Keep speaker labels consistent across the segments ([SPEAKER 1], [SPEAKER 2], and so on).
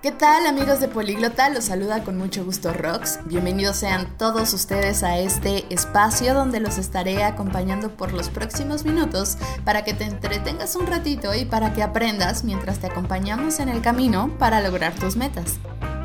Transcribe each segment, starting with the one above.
[SPEAKER 1] ¿Qué tal amigos de Políglota? Los saluda con mucho gusto Rox. Bienvenidos sean todos ustedes a este espacio donde los estaré acompañando por los próximos minutos para que te entretengas un ratito y para que aprendas mientras te acompañamos en el camino para lograr tus metas.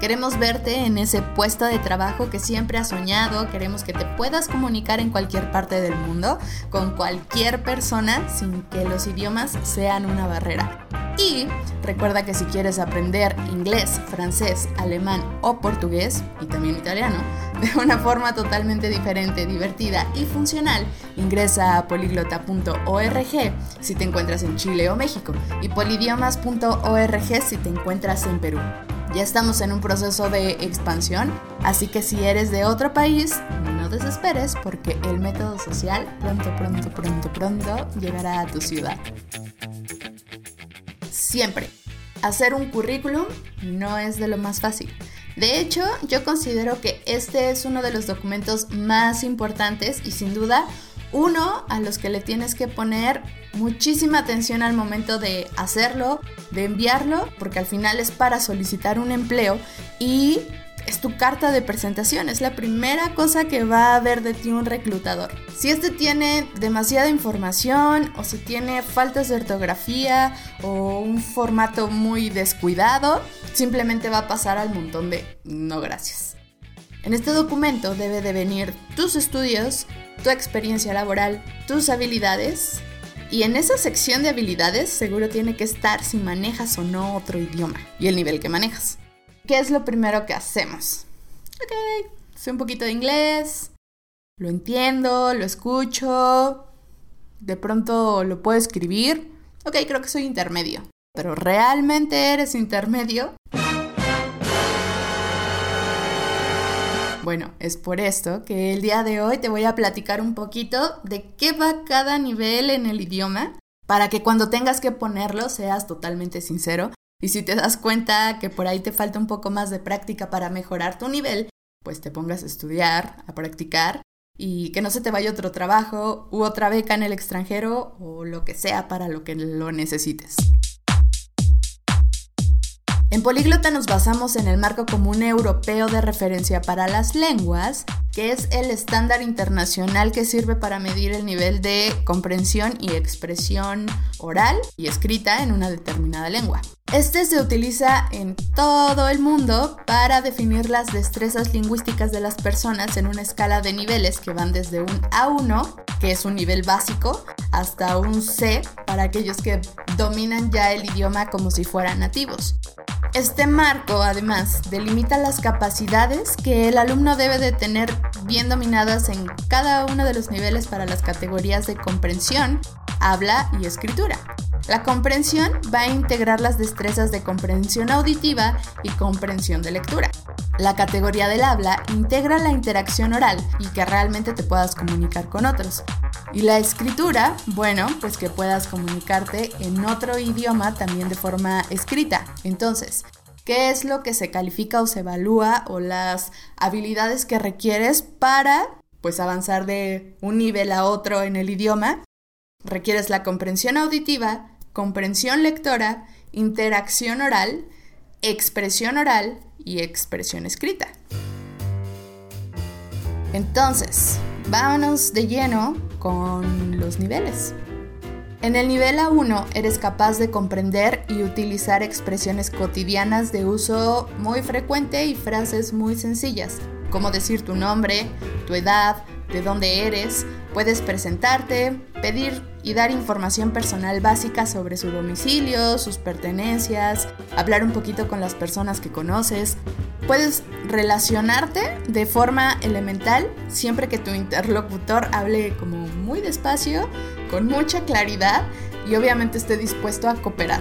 [SPEAKER 1] Queremos verte en ese puesto de trabajo que siempre has soñado, queremos que te puedas comunicar en cualquier parte del mundo, con cualquier persona, sin que los idiomas sean una barrera. Y recuerda que si quieres aprender inglés, francés, alemán o portugués, y también italiano, de una forma totalmente diferente, divertida y funcional, ingresa a poliglota.org si te encuentras en Chile o México y polidiomas.org si te encuentras en Perú. Ya estamos en un proceso de expansión, así que si eres de otro país, no desesperes porque el método social pronto, pronto, pronto, pronto llegará a tu ciudad. Siempre, hacer un currículum no es de lo más fácil. De hecho, yo considero que este es uno de los documentos más importantes y sin duda uno a los que le tienes que poner muchísima atención al momento de hacerlo, de enviarlo, porque al final es para solicitar un empleo y es tu carta de presentación, es la primera cosa que va a ver de ti un reclutador. Si este tiene demasiada información o si tiene faltas de ortografía o un formato muy descuidado, simplemente va a pasar al montón de no gracias. En este documento debe de venir tus estudios, tu experiencia laboral, tus habilidades y en esa sección de habilidades seguro tiene que estar si manejas o no otro idioma y el nivel que manejas. ¿Qué es lo primero que hacemos? Ok, sé un poquito de inglés, lo entiendo, lo escucho, de pronto lo puedo escribir. Ok, creo que soy intermedio. Pero ¿realmente eres intermedio? Bueno, es por esto que el día de hoy te voy a platicar un poquito de qué va cada nivel en el idioma para que cuando tengas que ponerlo seas totalmente sincero y si te das cuenta que por ahí te falta un poco más de práctica para mejorar tu nivel, pues te pongas a estudiar, a practicar y que no se te vaya otro trabajo u otra beca en el extranjero o lo que sea para lo que lo necesites. En Políglota nos basamos en el marco común europeo de referencia para las lenguas, que es el estándar internacional que sirve para medir el nivel de comprensión y expresión oral y escrita en una determinada lengua. Este se utiliza en todo el mundo para definir las destrezas lingüísticas de las personas en una escala de niveles que van desde un A1, que es un nivel básico, hasta un C para aquellos que dominan ya el idioma como si fueran nativos. Este marco, además, delimita las capacidades que el alumno debe de tener bien dominadas en cada uno de los niveles para las categorías de comprensión, habla y escritura. La comprensión va a integrar las destrezas de comprensión auditiva y comprensión de lectura. La categoría del habla integra la interacción oral y que realmente te puedas comunicar con otros. Y la escritura, bueno, pues que puedas comunicarte en otro idioma también de forma escrita. Entonces, ¿qué es lo que se califica o se evalúa o las habilidades que requieres para pues avanzar de un nivel a otro en el idioma? Requieres la comprensión auditiva, comprensión lectora, interacción oral, expresión oral y expresión escrita. Entonces, vámonos de lleno con los niveles. En el nivel A1 eres capaz de comprender y utilizar expresiones cotidianas de uso muy frecuente y frases muy sencillas, como decir tu nombre, tu edad, de dónde eres, puedes presentarte, pedir y dar información personal básica sobre su domicilio, sus pertenencias, hablar un poquito con las personas que conoces, Puedes relacionarte de forma elemental siempre que tu interlocutor hable como muy despacio, con mucha claridad y obviamente esté dispuesto a cooperar.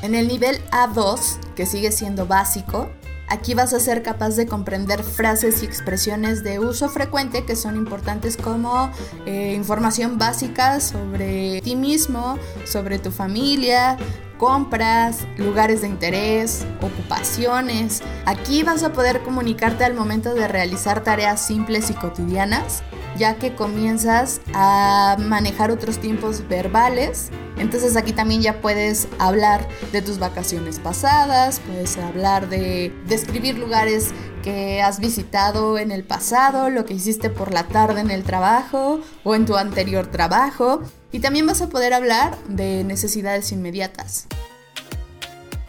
[SPEAKER 1] En el nivel A2, que sigue siendo básico, Aquí vas a ser capaz de comprender frases y expresiones de uso frecuente que son importantes como eh, información básica sobre ti mismo, sobre tu familia, compras, lugares de interés, ocupaciones. Aquí vas a poder comunicarte al momento de realizar tareas simples y cotidianas, ya que comienzas a manejar otros tiempos verbales Entonces aquí también ya puedes hablar de tus vacaciones pasadas, puedes hablar de describir lugares que has visitado en el pasado, lo que hiciste por la tarde en el trabajo o en tu anterior trabajo. Y también vas a poder hablar de necesidades inmediatas.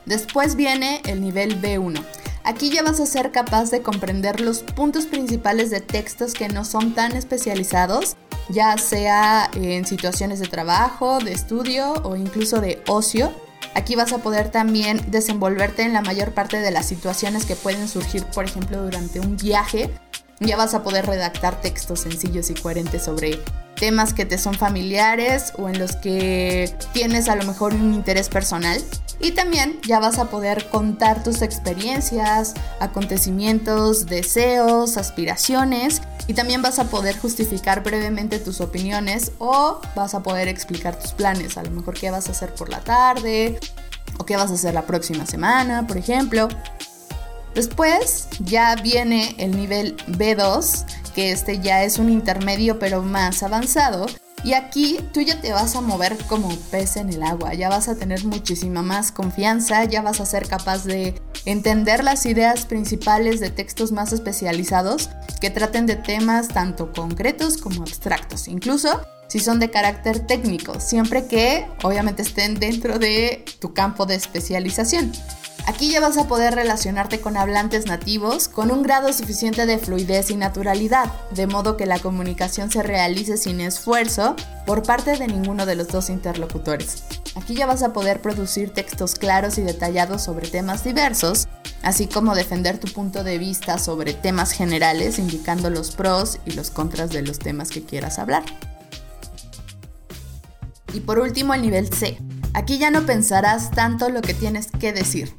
[SPEAKER 1] Después viene el nivel B1. Aquí ya vas a ser capaz de comprender los puntos principales de textos que no son tan especializados, ya sea en situaciones de trabajo, de estudio o incluso de ocio. Aquí vas a poder también desenvolverte en la mayor parte de las situaciones que pueden surgir, por ejemplo, durante un viaje. Ya vas a poder redactar textos sencillos y coherentes sobre temas que te son familiares o en los que tienes a lo mejor un interés personal. Y también ya vas a poder contar tus experiencias, acontecimientos, deseos, aspiraciones y también vas a poder justificar brevemente tus opiniones o vas a poder explicar tus planes, a lo mejor qué vas a hacer por la tarde o qué vas a hacer la próxima semana, por ejemplo. Después ya viene el nivel B2, que este ya es un intermedio pero más avanzado. Y aquí tú ya te vas a mover como pez en el agua, ya vas a tener muchísima más confianza, ya vas a ser capaz de entender las ideas principales de textos más especializados que traten de temas tanto concretos como abstractos, incluso si son de carácter técnico, siempre que obviamente estén dentro de tu campo de especialización. Aquí ya vas a poder relacionarte con hablantes nativos con un grado suficiente de fluidez y naturalidad, de modo que la comunicación se realice sin esfuerzo por parte de ninguno de los dos interlocutores. Aquí ya vas a poder producir textos claros y detallados sobre temas diversos, así como defender tu punto de vista sobre temas generales, indicando los pros y los contras de los temas que quieras hablar. Y por último el nivel C. Aquí ya no pensarás tanto lo que tienes que decir.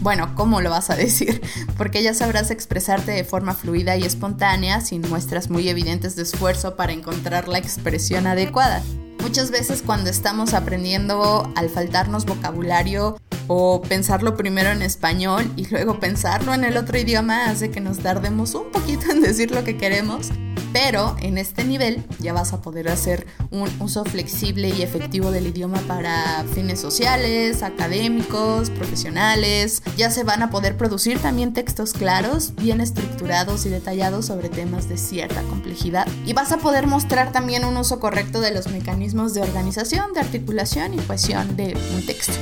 [SPEAKER 1] Bueno, ¿cómo lo vas a decir? Porque ya sabrás expresarte de forma fluida y espontánea sin muestras muy evidentes de esfuerzo para encontrar la expresión adecuada. Muchas veces cuando estamos aprendiendo al faltarnos vocabulario o pensarlo primero en español y luego pensarlo en el otro idioma hace que nos tardemos un poquito en decir lo que queremos pero en este nivel ya vas a poder hacer un uso flexible y efectivo del idioma para fines sociales, académicos, profesionales. Ya se van a poder producir también textos claros, bien estructurados y detallados sobre temas de cierta complejidad. Y vas a poder mostrar también un uso correcto de los mecanismos de organización, de articulación y cohesión de un texto.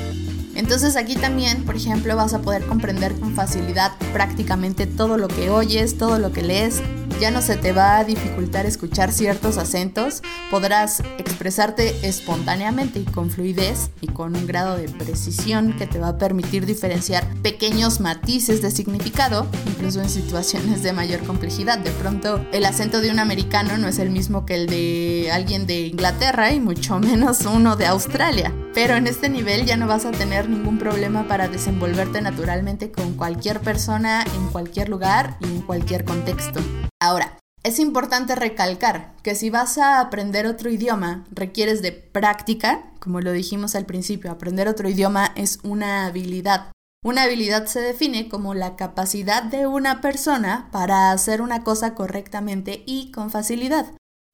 [SPEAKER 1] Entonces aquí también, por ejemplo, vas a poder comprender con facilidad prácticamente todo lo que oyes, todo lo que lees, ya no se te va a dificultar escuchar ciertos acentos, podrás expresarte espontáneamente y con fluidez y con un grado de precisión que te va a permitir diferenciar pequeños matices de significado, incluso en situaciones de mayor complejidad. De pronto, el acento de un americano no es el mismo que el de alguien de Inglaterra y mucho menos uno de Australia. Pero en este nivel ya no vas a tener ningún problema para desenvolverte naturalmente con cualquier persona, en cualquier lugar y en cualquier contexto. Ahora, es importante recalcar que si vas a aprender otro idioma, requieres de práctica, como lo dijimos al principio, aprender otro idioma es una habilidad. Una habilidad se define como la capacidad de una persona para hacer una cosa correctamente y con facilidad.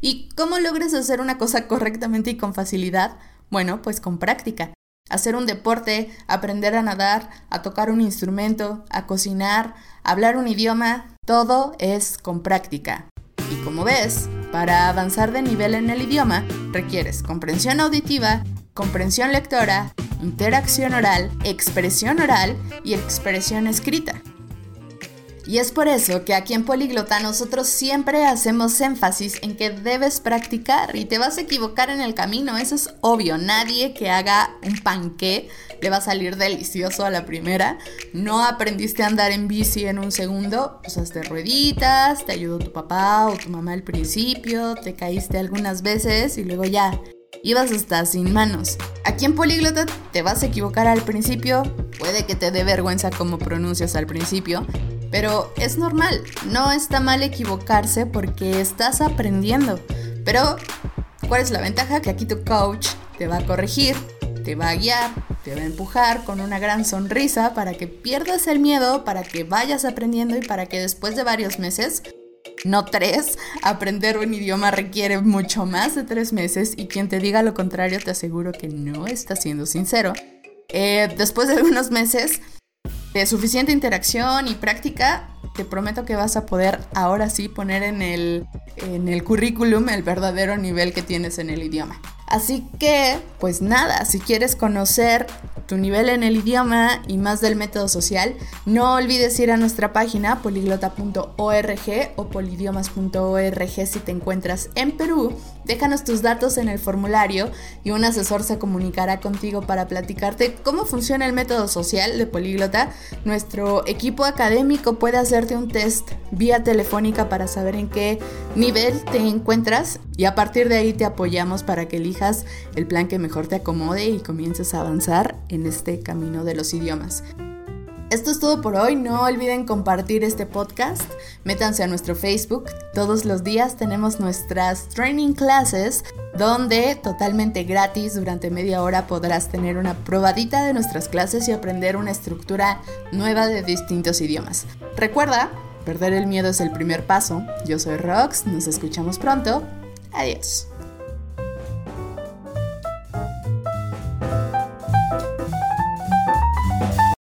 [SPEAKER 1] ¿Y cómo logras hacer una cosa correctamente y con facilidad? Bueno, pues con práctica. Hacer un deporte, aprender a nadar, a tocar un instrumento, a cocinar, hablar un idioma, todo es con práctica. Y como ves, para avanzar de nivel en el idioma, requieres comprensión auditiva, comprensión lectora, interacción oral, expresión oral y expresión escrita. Y es por eso que aquí en Poliglota nosotros siempre hacemos énfasis en que debes practicar y te vas a equivocar en el camino, eso es obvio, nadie que haga un panqué le va a salir delicioso a la primera. No aprendiste a andar en bici en un segundo, usaste rueditas, te ayudó tu papá o tu mamá al principio, te caíste algunas veces y luego ya ibas hasta sin manos. Aquí en Políglota te vas a equivocar al principio, puede que te dé vergüenza cómo pronuncias al principio, pero es normal, no está mal equivocarse porque estás aprendiendo. Pero, ¿cuál es la ventaja? Que aquí tu coach te va a corregir, te va a guiar, te va a empujar con una gran sonrisa para que pierdas el miedo, para que vayas aprendiendo y para que después de varios meses no tres. Aprender un idioma requiere mucho más de tres meses y quien te diga lo contrario te aseguro que no está siendo sincero. Eh, después de algunos meses de suficiente interacción y práctica, te prometo que vas a poder ahora sí poner en el, en el currículum el verdadero nivel que tienes en el idioma. Así que, pues nada, si quieres conocer tu nivel en el idioma y más del método social, no olvides ir a nuestra página poliglota.org o polidiomas.org si te encuentras en Perú. Déjanos tus datos en el formulario y un asesor se comunicará contigo para platicarte cómo funciona el método social de Políglota. Nuestro equipo académico puede hacerte un test vía telefónica para saber en qué nivel te encuentras y a partir de ahí te apoyamos para que elijas el plan que mejor te acomode y comiences a avanzar en este camino de los idiomas. Esto es todo por hoy, no olviden compartir este podcast, métanse a nuestro Facebook, todos los días tenemos nuestras training classes donde totalmente gratis durante media hora podrás tener una probadita de nuestras clases y aprender una estructura nueva de distintos idiomas. Recuerda, perder el miedo es el primer paso, yo soy Rox, nos escuchamos pronto, adiós.